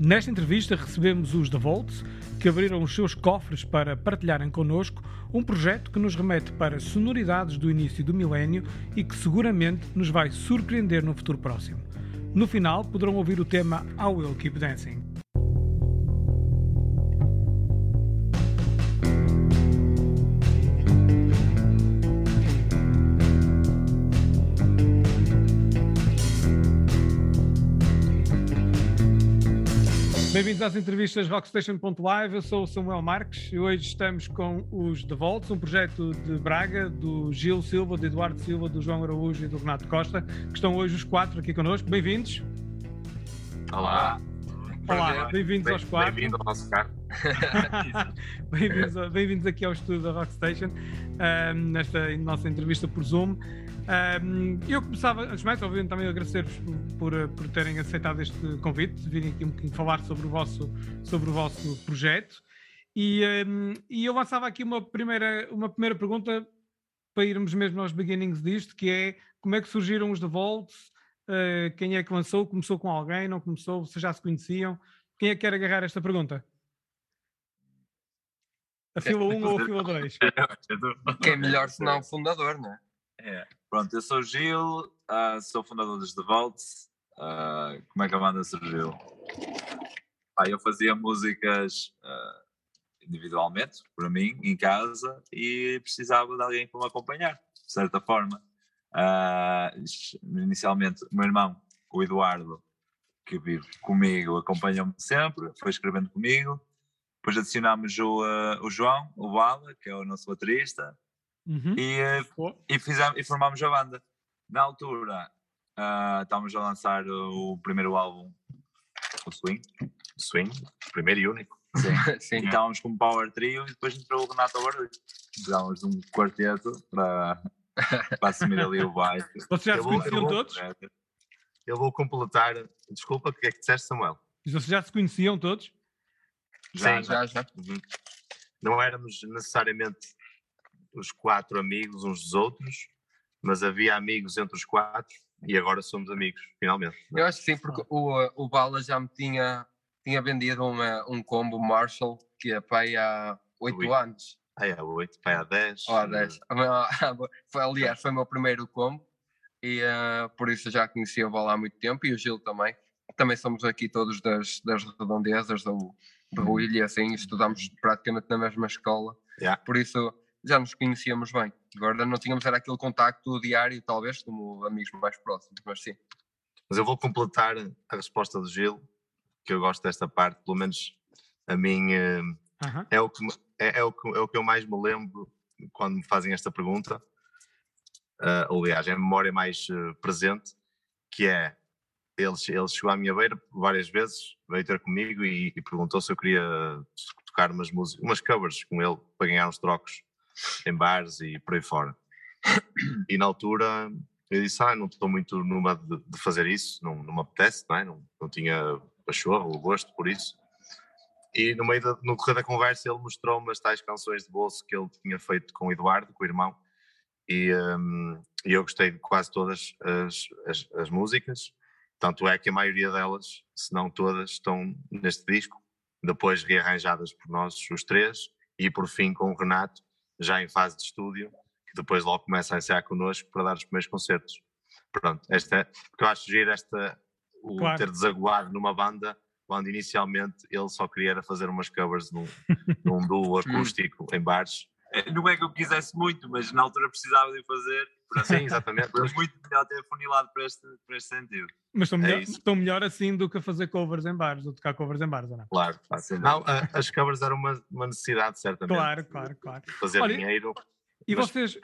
Nesta entrevista recebemos os The Volts, que abriram os seus cofres para partilharem connosco um projeto que nos remete para sonoridades do início do milénio e que seguramente nos vai surpreender no futuro próximo. No final poderão ouvir o tema I Will Keep Dancing. Bem-vindos às entrevistas Rockstation.live. Eu sou o Samuel Marques e hoje estamos com os The Volts, um projeto de Braga, do Gil Silva, do Eduardo Silva, do João Araújo e do Renato Costa, que estão hoje os quatro aqui connosco. Bem-vindos. Olá. Olá, bem-vindos Bem, aos quatro. Bem-vindo ao nosso carro. Bem-vindos bem aqui ao estúdio da Rockstation, ahm, nesta nossa entrevista por Zoom. Ahm, eu começava, antes de mais, obviamente, também agradecer-vos por, por, por terem aceitado este convite, de virem aqui um bocadinho falar sobre o vosso, sobre o vosso projeto. E, ahm, e eu lançava aqui uma primeira, uma primeira pergunta para irmos mesmo aos beginnings disto, que é como é que surgiram os The Volts? Uh, quem é que lançou? Começou com alguém? Não começou? Vocês já se conheciam? Quem é que quer agarrar esta pergunta? A fila 1 ou a fila 2? Quem é melhor se não o fundador, não é? É. Pronto, eu sou o Gil, ah, sou fundador dos The Vaults. Ah, como é que a banda surgiu? Ah, eu fazia músicas ah, individualmente, para mim, em casa, e precisava de alguém para me acompanhar, de certa forma. Inicialmente, o meu irmão, o Eduardo, que vive comigo, acompanha-me sempre, foi escrevendo comigo. Depois adicionámos o, ah, o João, o Bala, que é o nosso baterista, Uhum. e, Boa. e, fizemos, e formámos a banda. Na altura, ah, estávamos a lançar o primeiro álbum, o Swing. Swing, primeiro e único. Sim. Sim. E estávamos com um Power Trio e depois entrou o Renato Barulho. Precisávamos de um quarteto para, para assumir ali o baixo. Vocês já se conheciam eu vou- todos? Eu vou completar. Desculpa, o que é que disseste, Samuel? Vocês já se conheciam todos? Já, Sim, Já, já. Uhum. Não éramos necessariamente os quatro amigos uns dos outros, mas havia amigos entre os quatro e agora somos amigos, finalmente. Eu acho que sim, porque o, o Bala já me tinha, tinha vendido uma, um combo Marshall que é para aí há 8 Ui. anos. Ah, é, oito, pai, há dez. Ou há 10. Foi, aliás, foi o meu primeiro combo e uh, por isso já conhecia o Bala há muito tempo e o Gil também. Também somos aqui todos das, das redondezas do, do e assim, estudamos praticamente na mesma escola. Yeah. Por isso já nos conhecíamos bem. Agora não tínhamos era aquele contacto diário, talvez, como amigos mais próximos, mas sim. Mas eu vou completar a resposta do Gil, que eu gosto desta parte, pelo menos a mim Aham. é o que, é, é o que, é o que eu mais me lembro quando me fazem esta pergunta. Ah, aliás, é a memória mais eh, presente, que é ele, ele chegou à minha beira várias vezes, veio ter comigo e, e perguntou se eu queria tocar umas músicas, umas covers com ele para ganhar uns trocos em bares e por aí fora. E na altura eu disse: Ah, não estou muito numa de, de fazer isso, não, não me apetece, não, é? não, não tinha pachorra ou gosto por isso. E no meio da, no correr da conversa ele mostrou-me as tais canções de bolso que ele tinha feito com o Eduardo, com o irmão, e, e eu gostei de quase todas as, as, as músicas, tanto é que a maioria delas, se não todas, estão neste disco, depois rearranjadas por nós os três, e por fim com o Renato, já em fase de estúdio, que depois logo começa a ensaiar connosco para dar os primeiros concertos. Pronto, esta é, porque eu acho giro esta, o Claro. ter desaguado numa banda quando inicialmente ele só queria era fazer umas covers num, num duo acústico em bares. Não é que eu quisesse muito, mas na altura precisava de fazer. Sim, exatamente. Foi muito melhor ter funilado para este, para este sentido. Mas estão É melhor, estão melhor assim do que a fazer covers em bares, ou tocar covers em bares, ou não? Claro. Ah, sem Não, a- as covers eram uma, uma necessidade, certamente. Claro, claro, claro. Fazer Olha, dinheiro. E Mas- vocês,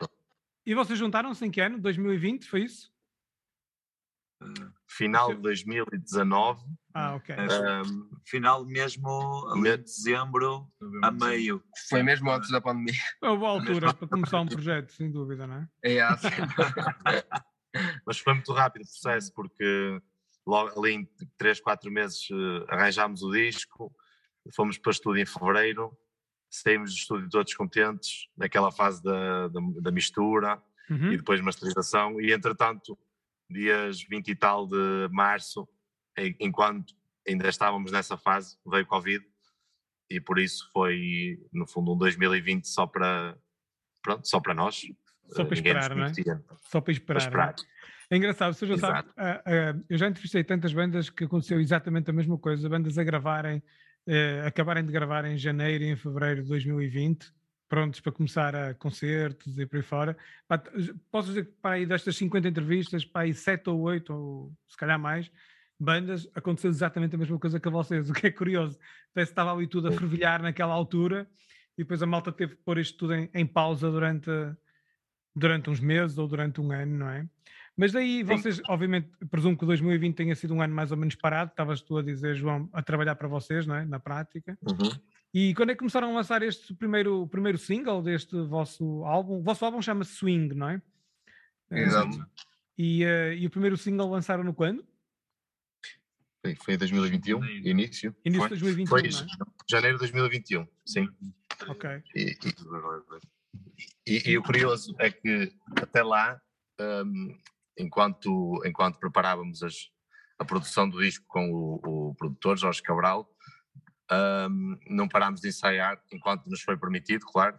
e vocês juntaram-se em que ano? 2020, foi isso? Final de 2019. Ah, ok. Um, Final mesmo ali de dezembro a meio. Foi mesmo antes da pandemia. É uma boa altura para começar um projeto, sem dúvida, não é? É, assim. mas foi muito rápido o processo, porque logo ali em 3, 4 meses eh, arranjámos o disco, fomos para o estúdio em fevereiro, saímos do estúdio todos contentes, naquela fase da, da, da mistura Uhum. e depois masterização, e entretanto, dias 20 e tal de março, enquanto ainda estávamos nessa fase, veio Covid e por isso foi, no fundo, um 2020 só para, pronto, só para nós. Só para Ninguém nos esperar, não é? Só para esperar. Para é? esperar. É engraçado, você já sabe, ah, ah, eu já entrevistei tantas bandas que aconteceu exatamente a mesma coisa, bandas a gravarem, eh, acabarem de gravar em janeiro e em fevereiro de 2020, prontos para começar a concertos e por aí fora. Posso dizer que para aí destas 50 entrevistas, para aí 7 ou 8, ou se calhar mais, bandas, aconteceu exatamente a mesma coisa que a vocês, o que é curioso. Parece que estava ali tudo a fervilhar naquela altura e depois a malta teve que pôr isto tudo em, em pausa durante, durante uns meses ou durante um ano, não é? Mas daí vocês, obviamente, presumo que o 2020 tenha sido um ano mais ou menos parado, estavas tu a dizer, João, a trabalhar para vocês, não é? Na prática. Uhum. E quando é que começaram a lançar este primeiro, primeiro single deste vosso álbum? O vosso álbum chama-se Swing, não é? Eh, Exato. E, eh, e o primeiro single lançaram no quando? Foi- Foi em 2021, Janeiro. início. Início de foi? 2021, Foi é? janeiro de 2021, sim. Ok. E, e- e o curioso é que até lá, hum, enquanto, enquanto preparávamos as- a produção do disco com o, o produtor Jorge Cabral, hum, não parámos de ensaiar enquanto nos foi permitido, claro,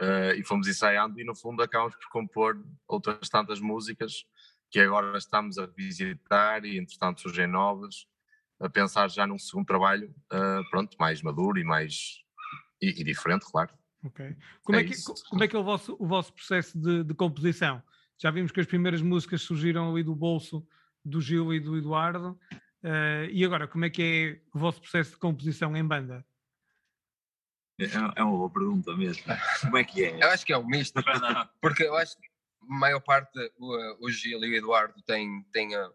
eh, e fomos ensaiando e no fundo acabamos por compor outras tantas músicas que agora estamos a visitar e entretanto surgem novas, a pensar já num segundo trabalho, eh, pronto, mais maduro e mais e- e diferente, claro. Ok. Como é, É que, isso. como é que é o vosso, o vosso processo de, de composição? Já vimos que as primeiras músicas surgiram ali do bolso do Gil e do Eduardo. eh, e agora, como é que é o vosso processo de composição em banda? É, é uma boa pergunta mesmo. Como é que é? Eu acho que é um misto, porque eu acho que a maior parte, o, o Gil e o Eduardo têm, têm a-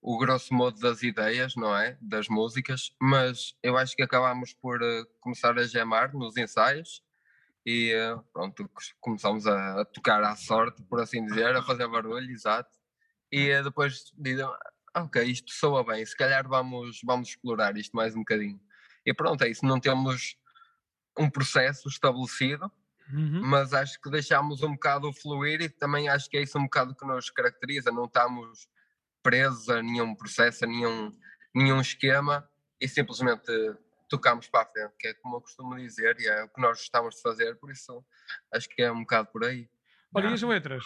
o grosso modo das ideias, não é? Das músicas, mas eu acho que acabámos por eh, começar a gemar nos ensaios e pronto, começámos a, a tocar à sorte, por assim dizer, a fazer barulho, exato. E eh, depois dizem, "Ah, ok, isto soa bem, se calhar vamos, vamos explorar isto mais um bocadinho. E pronto, é isso, não temos um processo estabelecido, Uhum. mas acho que deixámos um bocado fluir e também acho que é isso um bocado que nos caracteriza, não estamos presos a nenhum processo, a nenhum, nenhum esquema e simplesmente tocamos para a frente, que é como eu costumo dizer e é o que nós gostamos de fazer, por isso acho que é um bocado por aí. Olha, e as letras?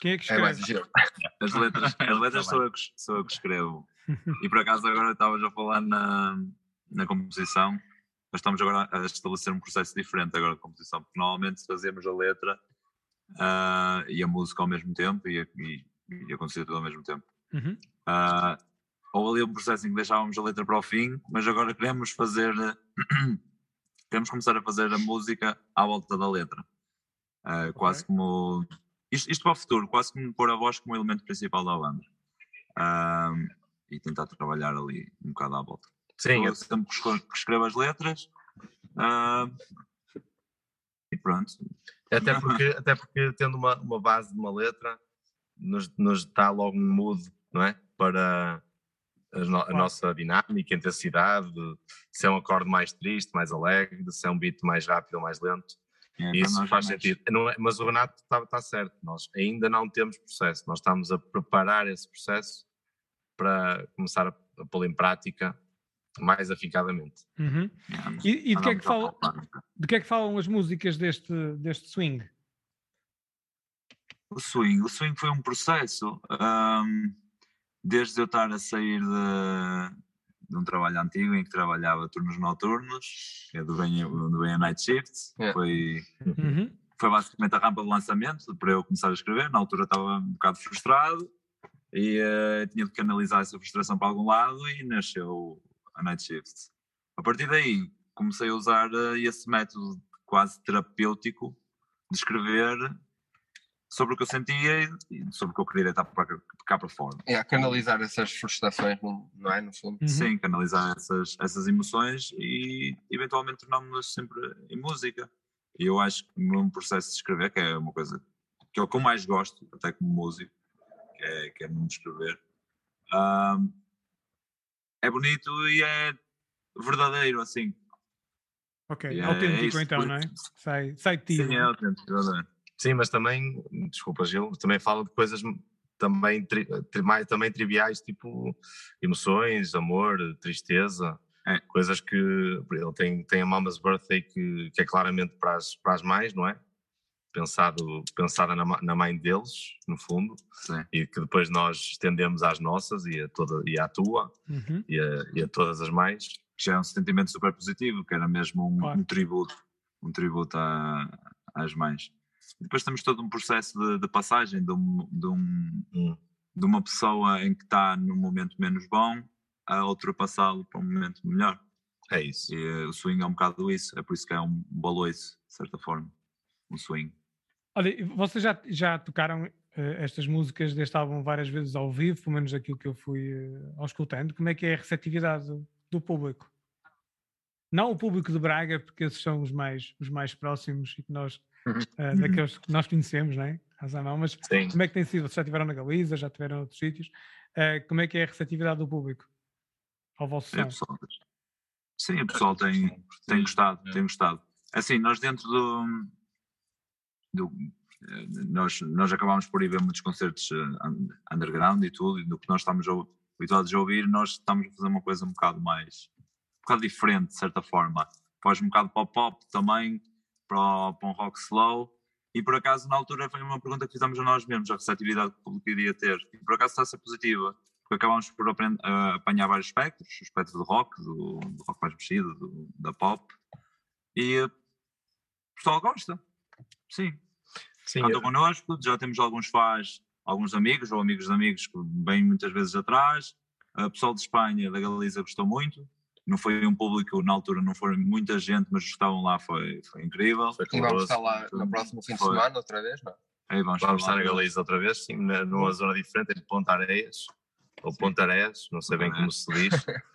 Quem é que É mais escreve? giro. As letras, as letras sou, eu que, sou eu que escrevo. E por acaso agora estavas a falar na, na composição. Nós estamos agora a estabelecer um processo diferente agora de composição, porque normalmente fazemos a letra ah, e a música ao mesmo tempo e, e, e acontecia tudo ao mesmo tempo. Uhum. Ah, houve ali um processo em que deixávamos a letra para o fim, mas agora queremos fazer, queremos começar a fazer a música à volta da letra. Ah, Quase como, isto, isto para o futuro, quase como pôr a voz como elemento principal da banda. Ah, e tentar trabalhar ali um bocado à volta. Sim, eu sempre que escrevo- as letras. ah, e pronto. Até porque, até porque tendo uma, uma base de uma letra, nos, nos dá logo um mood, não é? Para a, no- a Claro. nossa dinâmica, intensidade, se é um acorde mais triste, mais alegre, se é um beat mais rápido ou mais lento. É, Isso faz é mais- sentido. Não é- mas o Renato está certo, nós ainda não temos processo, nós estamos a preparar esse processo para começar a, a pô-lo em prática mais aficadamente. Uhum. é, E, e de, que é que a fala, palpar. de que é que falam as músicas deste, deste swing? O swing, o swing foi um processo. ahm, desde eu estar a sair de, de um trabalho antigo em que trabalhava turnos noturnos, é do bem, do bem a Night Shift, É. foi, Uhum. foi basicamente a rampa de lançamento para eu começar a escrever. Na altura estava um bocado frustrado e eh, tinha de canalizar essa frustração para algum lado e nasceu a Night Shift. A partir daí comecei a usar eh, esse método quase terapêutico de escrever sobre o que eu sentia e sobre o que eu queria estar para cá para fora. É, a canalizar essas frustrações, não, é? No fundo. Uhum. Sim, canalizar essas, essas emoções e eventualmente tornámos-las sempre em música. E eu acho que no processo de escrever, que é uma coisa que é o que eu mais gosto, até como músico, que é, que é mesmo de escrever, ahm, é bonito e é verdadeiro, assim. Ok, E é- é autêntico isso, então, não é? Sai, sai de ti. Sim, é é? autêntico, verdadeiro. Sim, mas também, desculpa Gil, também fala de coisas também, tri, tri, mais, também triviais, tipo emoções, amor, tristeza, É. coisas que ele tem, tem a Mama's Birthday que, que é claramente para as, para as mães, não é? Pensado, pensada na, na mãe deles, no fundo, Sim. e que depois nós estendemos às nossas e, a toda, e à tua Uhum. e a, e a todas as mães. que já é um sentimento super positivo, que era mesmo um, Claro. um tributo, um tributo à- às mães. Depois temos todo um processo de, de passagem de, um- de um- Hum. de uma pessoa em que está num momento menos bom a ultrapassá-lo para um momento melhor. É isso. E eh, o swing é um bocado isso, é por isso que é um baloiço, de certa forma, um swing. Olha, vocês já, já tocaram eh, estas músicas deste álbum várias vezes ao vivo, pelo menos aquilo que eu fui uh, auscultando. Como é que é a receptividade do, do público? Não o público de Braga, porque esses são os mais, os mais próximos e que nós, Uhum. eh, daqueles que nós conhecemos, não é? Razão não, mas Sim. como é que tem sido? Vocês já estiveram na Galiza, já estiveram em outros sítios? Eh, como é que é a receptividade do público ao vosso Sim, o som? pessoal, sim, o pessoal tem, tem gostado, tem gostado. Assim, nós dentro do, do- eh, nós, nós acabámos por ir ver muitos concertos un- underground e tudo, e do que nós estamos habituados a ouvir, nós estamos a fazer uma coisa um bocado mais, um bocado diferente, de certa forma. Faz um bocado para o pop também, para, o- para um rock slow, e por acaso na altura foi uma pergunta que fizemos a nós mesmos, a receptividade que o público iria ter, e por acaso está a ser positiva, porque acabámos por aprend- a apanhar vários espectros, o espectro do rock, do, do rock mais mexido, do- da pop, e eh, o pessoal gosta, sim, Sim, cantam connosco, já temos alguns fãs, alguns amigos ou amigos de amigos que vêm muitas vezes atrás. O pessoal de Espanha, da Galiza, gostou muito. Não foi um público, na altura não foi muita gente, mas estavam lá foi, foi incrível. foi E vamos estar lá no próximo fim de Foi. semana, outra vez, não? é? Aí vamos, Vamos estar deles. Galiza outra vez, sim, na- numa zona diferente, em Ponta Areias, ou Ponta Areias, não sei bem como se diz.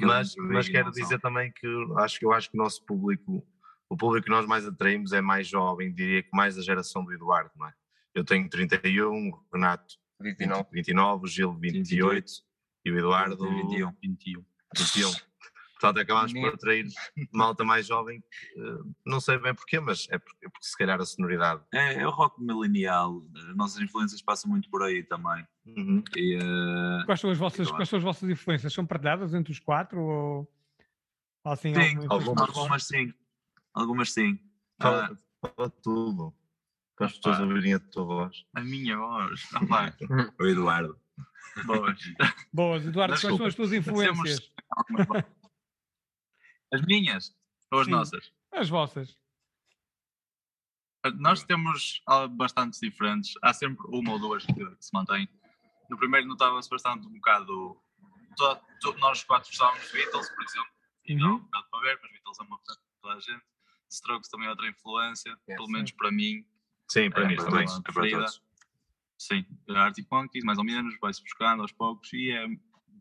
mas, mas quero dizer também que acho que eu acho que o nosso público, o público que nós mais atraímos é mais jovem, diria que mais da geração do Eduardo, não é? Eu tenho 31, o Renato 29. 29, o Gil 28 e o Eduardo 21. 21. 21. Portanto, acabámos por atrair malta mais jovem, eh, não sei bem porquê, mas é porque, é porque se calhar a sonoridade. É, é o rock milenial, as nossas influências passam muito por aí também. Uhum. E, eh, Quais são as vossas, quais são as vossas influências? São partilhadas entre os quatro ou, ou assim? sim, alguma algumas. algumas sim. Algumas sim. Ah, Fala, fala tudo, para as pessoas Opa. ouvirem a tua voz. A minha voz. O Eduardo. boas. Boas, Eduardo, quais são as tuas influências? As minhas ou as Sim. nossas? As vossas. Nós temos bastantes diferentes. Há sempre uma ou duas que, que se mantêm. No primeiro notava-se bastante um bocado. to- to- nós quatro gostávamos de Beatles, por exemplo. E não, Uhum. um bocado para ver, mas Beatles é uma coisa para toda a gente. Strokes também é outra influência, É, pelo sim. menos para mim. Sim, para É, mim também. É para preferida. todos. Sim, Arctic Monkeys, mais ou menos, vai-se buscando aos poucos e é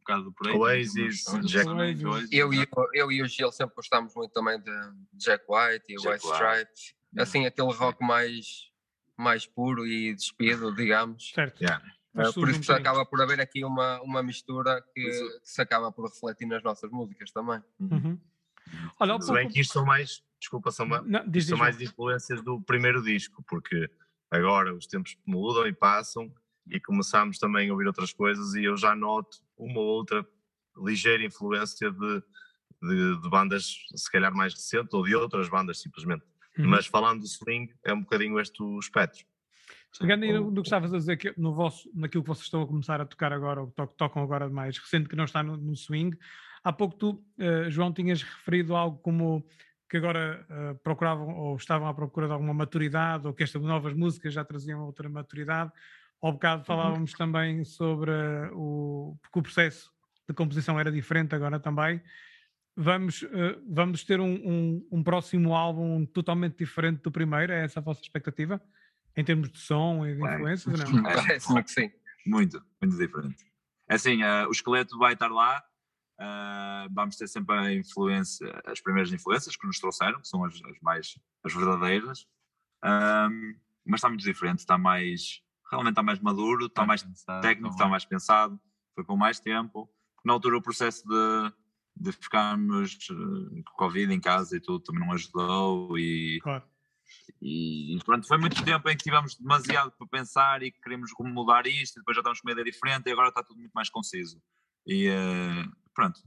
bocado por aí. Oasis, Temos- Jack- Oasis. Eu e, o- eu e o Gil sempre gostámos muito também de Jack White e Jack White White. Stripes. Assim, aquele rock mais, mais puro e despido, digamos. Certo. Yeah. Mas Uh, por isso acaba por haver aqui uma, uma mistura que, que se acaba por refletir nas nossas músicas também. Uhum. Olha, Se bem que isto são mais, desculpa Samuel, Não, diz, isto são diz, mais influências do primeiro disco, porque agora os tempos mudam e passam e começamos também a ouvir outras coisas e eu já noto uma ou outra ligeira influência de, de, de bandas se calhar mais recentes ou de outras bandas simplesmente. Uhum. Mas falando do swing, é um bocadinho este o espectro. Pegando aí no, que estavas a dizer, que no vosso, naquilo que vocês estão a começar a tocar agora, ou to- tocam agora de mais recente, que não está no, no swing, há pouco tu, eh, João, tinhas referido algo como que agora eh, procuravam ou estavam à procura de alguma maturidade, ou que estas novas músicas já traziam outra maturidade. Ao bocado falávamos também sobre o, porque o processo de composição era diferente agora também. Vamos, eh, vamos ter um, um- um próximo álbum totalmente diferente do primeiro, é essa a vossa expectativa? Em termos de som e de Bem. influências, ou não? É. Que sim. Muito, muito diferente. É Assim, eh, o esqueleto vai estar lá, eh, vamos ter sempre a influência, as primeiras influências que nos trouxeram, que são as, as mais as verdadeiras, mas está muito diferente, está mais, realmente está mais maduro, está mais técnico, está mais pensado, foi com mais tempo. Na altura o processo de, de ficarmos eh, com Covid em casa e tudo também não ajudou e Claro. e, pronto, foi muito tempo em que tivemos demasiado para pensar e que queríamos mudar isto, e depois já estamos com uma ideia diferente e agora está tudo muito mais conciso. E eh, pronto.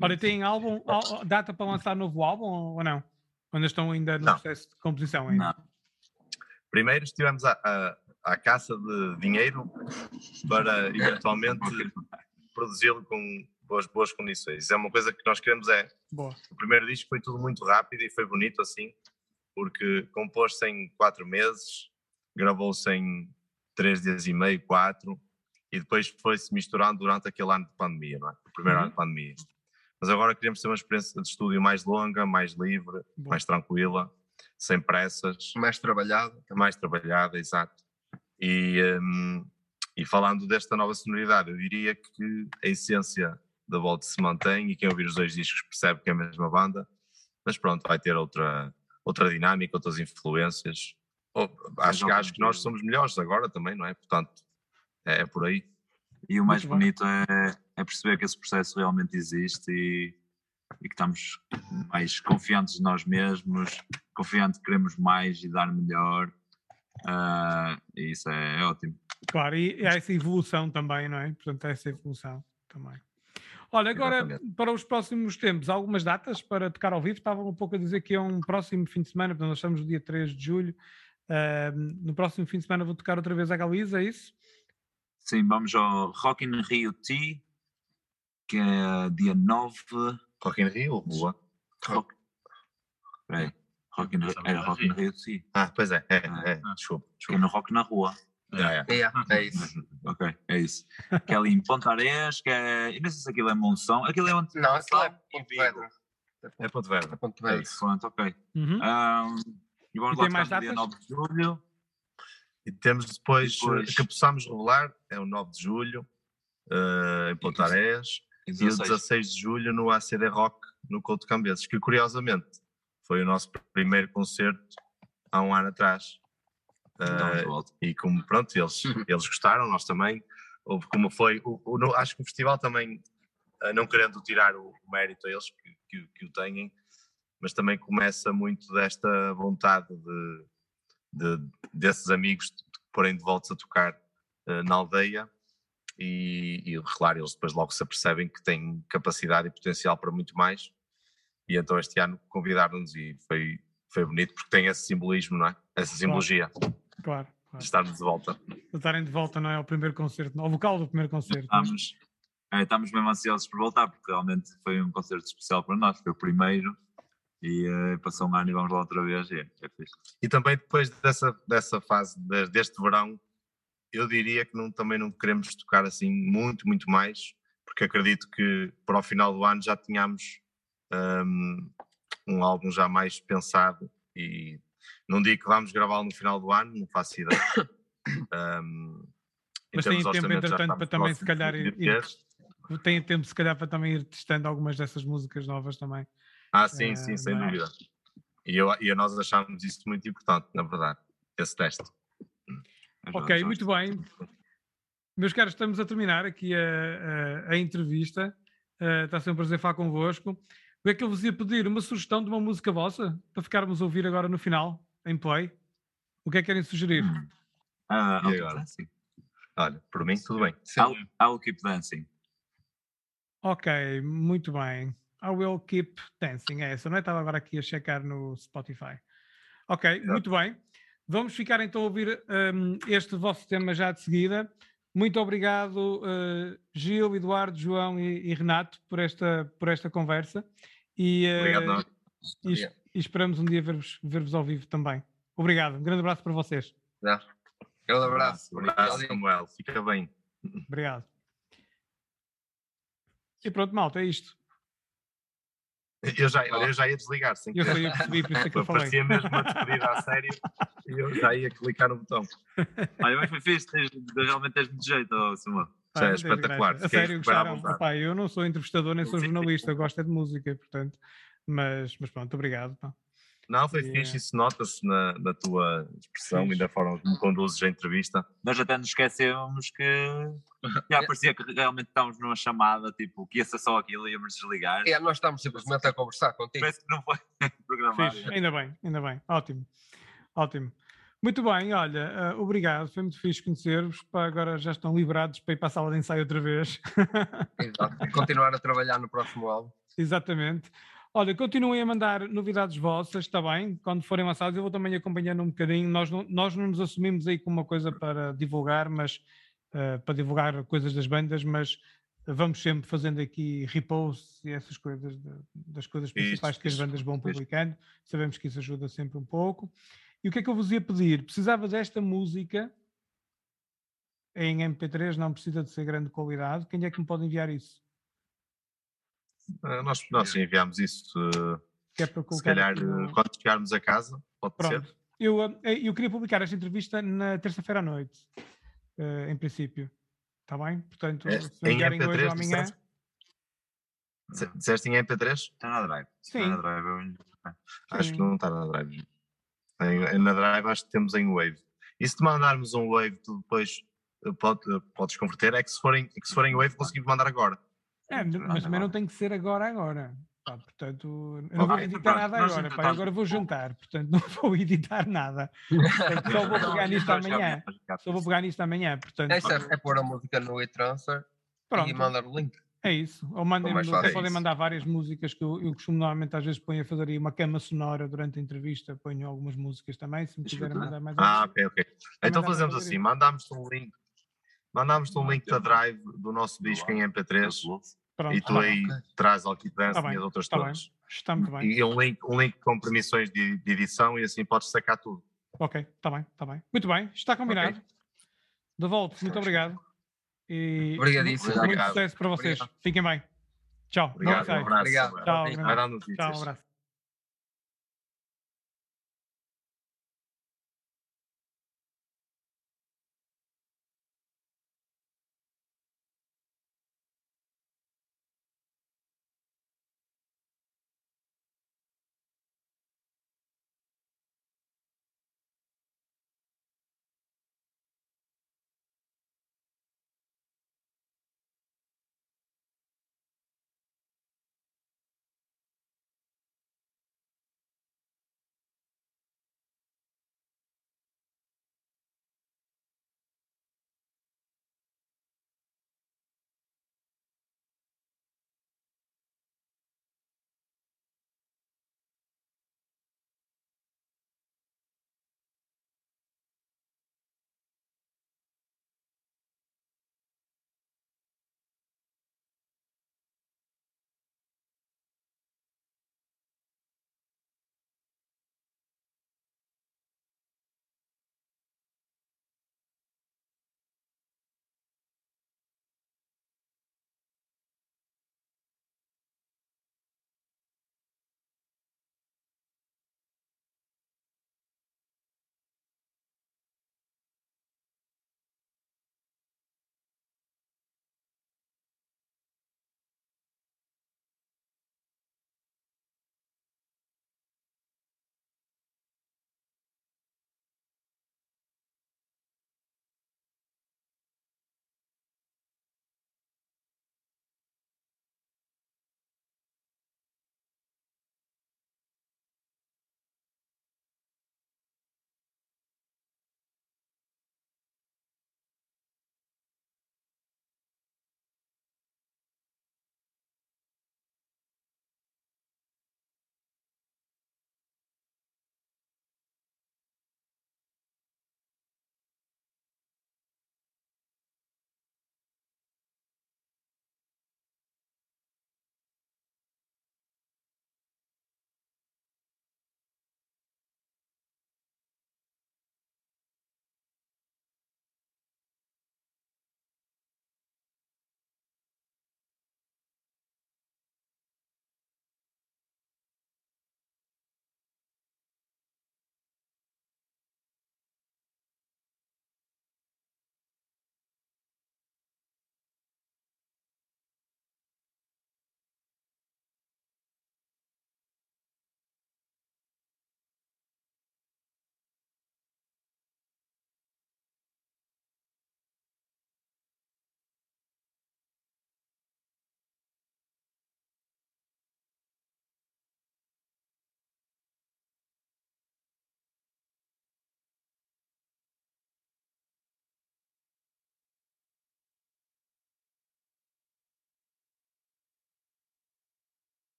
Olha, tem álbum, data para lançar novo álbum ou não? Quando estão ainda no Não. processo de composição ainda? Não. Primeiro estivemos à, à, à caça de dinheiro para eventualmente produzi-lo com boas, boas condições. É uma coisa que nós queremos é Boa. O primeiro disco foi tudo muito rápido e foi bonito assim, porque compôs-se em quatro meses, gravou-se em três dias e meio, quatro, e depois foi-se misturando durante aquele ano de pandemia, não é? O primeiro Uhum. ano de pandemia. Mas agora queremos ter uma experiência de estúdio mais longa, mais livre, Boa. mais tranquila, sem pressas, Mais trabalhado. mais trabalhada, exato. E, hum, e falando desta nova sonoridade, eu diria que a essência da Volt se mantém e quem ouvir os dois discos percebe que é a mesma banda, mas pronto, vai ter outra, outra dinâmica, outras influências. Oh, acho, que- acho que nós somos melhores agora também, não é? Portanto, é, é por aí. E o mais Muito bonito é, é perceber que esse processo realmente existe e, e que estamos mais confiantes de nós mesmos, confiantes que queremos mais e dar melhor. E isso é, é ótimo. Claro, e e há essa evolução também, não é? Portanto, há essa evolução também. Olha, agora Exatamente. para os próximos tempos, algumas datas para tocar ao vivo. Estavam um pouco a dizer que é um próximo fim de semana, portanto, nós estamos no dia 3 de julho. Ahm, no próximo fim de semana vou tocar outra vez a Galiza, é isso? Sim, vamos ao Rock in Rio T, que é dia 9. Rock in Rio, Rua. Rock, Peraí, Rock in, é mesma Rock in Rio. Rio T, Ah, pois é, é, é, ah. desculpa. que é desculpa. no Rock na Rua. Já, é. É, é isso. Ok, é isso. Que é ali em Ponta Areias, que é. Eu não sei se aquilo é Monção. Aquilo é onde. Não, aquilo é Ponte Vigo. Vedra. É Ponte Verde. É Ponte É Vedra. isso, pronto, ok. Uhum. Ahm, e vamos lá mais no dia datas? 9 de julho. E temos depois, Depois- eh, que possamos revelar, é o 9 de julho, eh, em Ponta Areias. E e o 16. 16 de julho no ACD Rock no Couto Cambeses, que curiosamente foi o nosso primeiro concerto há um ano atrás. Então, volta. e como pronto, eles, eles gostaram, nós também. Houve como foi, o, o- acho que o festival também, eh, não querendo tirar o, o mérito a eles que, que, o- que o têm, mas também começa muito desta vontade de, de- desses amigos de porem de volta a tocar eh, na aldeia e, e claro, eles depois logo se apercebem que têm capacidade e potencial para muito mais e então este ano convidaram-nos e foi, foi bonito porque tem esse simbolismo, não é? Essa simbologia Claro, de claro. estarmos de volta. De estarem de volta, não é? Ao primeiro concerto, ao vocal do primeiro concerto. é? Estamos, é, estamos mesmo ansiosos por voltar, porque realmente foi um concerto especial para nós. Foi o primeiro e eh, passou um ano e vamos lá outra vez. E é, é fixe. E também depois dessa, dessa fase, de- deste verão, eu diria que não, também não queremos tocar assim muito, muito mais, porque acredito que para o final do ano já tínhamos hum, um álbum já mais pensado e não digo que vamos gravá-lo no final do ano, não faço ideia. Em Mas tem tempo, entretanto, para também, se calhar, ir, tem tempo, se calhar, para também ir testando algumas dessas músicas novas também. Ah, sim, eh, sim, sem é? dúvida. E, eu, e nós achamos isso muito importante, na verdade, esse teste. Mas Ok, vamos- muito bem. Meus caros, estamos a terminar aqui a, a- a entrevista. Eh, está a ser um prazer falar convosco. O que é que eu vos ia pedir? Uma sugestão de uma música vossa para ficarmos a ouvir agora no final, em play? O que é que querem sugerir? Hum. Ah, E agora? dancing. Olha, por mim, tudo bem. I'll, I'll keep dancing. Ok, muito bem. I will keep dancing. É essa, não é? Estava agora aqui a checar no Spotify. Ok, muito bem. Vamos ficar então a ouvir hum, este vosso tema já de seguida. Muito obrigado, eh, Gil, Eduardo, João e, e Renato, por esta, por esta conversa. E, eh, Obrigado, e e esperamos um dia ver-vos ver ao vivo também. Obrigado. Um grande abraço para vocês. Já. Grande abraço. Um abraço, Samuel. Fica bem. Obrigado. E pronto, malta, é isto. Eu já, olha, eu já ia desligar, sem Eu querer. eu percebi, por isso é que eu falei. Parecia mesmo uma despedida a sério e eu já ia clicar no botão. Olha, mas foi fixe, tens, realmente tens muito jeito, oh, é Ah, tens espetacular. A sério, gostaram? eu não sou entrevistador nem sou jornalista, eu gosto é de música, portanto. Mas, mas pronto, obrigado. pá. Não, foi Yeah. fixe, isso nota-se na, na tua expressão Fixe. e da forma como conduzes a entrevista. Nós até nos esquecemos que já parecia que realmente estávamos numa chamada, tipo, que ia ser só aquilo e íamos desligar. É, nós estamos simplesmente a conversar contigo. Parece que não foi programado. Fixe, ainda bem, ainda bem, ótimo. Ótimo. Muito bem, olha, uh, obrigado, foi muito fixe conhecer-vos. Agora já estão liberados para ir para a sala de ensaio outra vez. Exato. Continuar a trabalhar no próximo álbum. Exatamente. Olha, continuem a mandar novidades vossas, está bem? Quando forem lançados, eu vou também acompanhando um bocadinho. Nós não, nós não nos assumimos aí com uma coisa para divulgar, mas uh, para divulgar coisas das bandas, mas vamos sempre fazendo aqui reposts e essas coisas de, das coisas principais isso, que as bandas vão publicando. Sabemos que isso ajuda sempre um pouco. E o que é que eu vos ia pedir? Precisava desta música em MP3, não precisa de ser grande qualidade. Quem é que me pode enviar isso? Uh, nós, nós enviamos isso, uh, é se calhar, no... Eh, quando chegarmos a casa, pode Pronto. ser. Eu, eu queria publicar esta entrevista na terça-feira à noite, em princípio. Está bem? Portanto, é, se enviarem MP3, hoje amanhã... Disseste em MP3? Está na Drive. Sim. Está na Drive. Eu... Acho que não está na Drive. Em, na Drive acho que temos em Wave. E se te mandarmos um Wave, tu depois eh, pode, eh, podes converter, é que se forem, que se forem Wave conseguimos mandar agora. É, mas também não tem que ser agora, agora. Pá, portanto, eu não vou editar nada agora. Pá, agora vou jantar, portanto, não vou editar nada. só vou pegar nisto amanhã. Só vou pegar nisto amanhã. Portanto, é, é pôr a música no e-transfer e mandar o link. É isso. Ou mandem podem mandar várias músicas que eu, eu, costumo normalmente às vezes ponho a fazer aí uma cama sonora durante a entrevista, ponho algumas músicas também, se me quiserem mandar mais Ah, ok, ok. Então fazemos assim, mandamos-te um link, mandamos-te um link da drive do nosso disco em MP3 Pronto, e tu aí okay. traz Alquitrance tá e as outras tá todas. Bem. Está muito bem. E um link, um link com permissões de, de edição e assim podes sacar tudo. Ok, está bem, está bem. Muito bem, está combinado. Okay. De volta, muito obrigado. E Obrigadíssimo. Muito, muito sucesso para vocês. Obrigado. Fiquem bem. Tchau. Obrigado. Um abraço. Obrigado. Tchau. Tchau. Um abraço.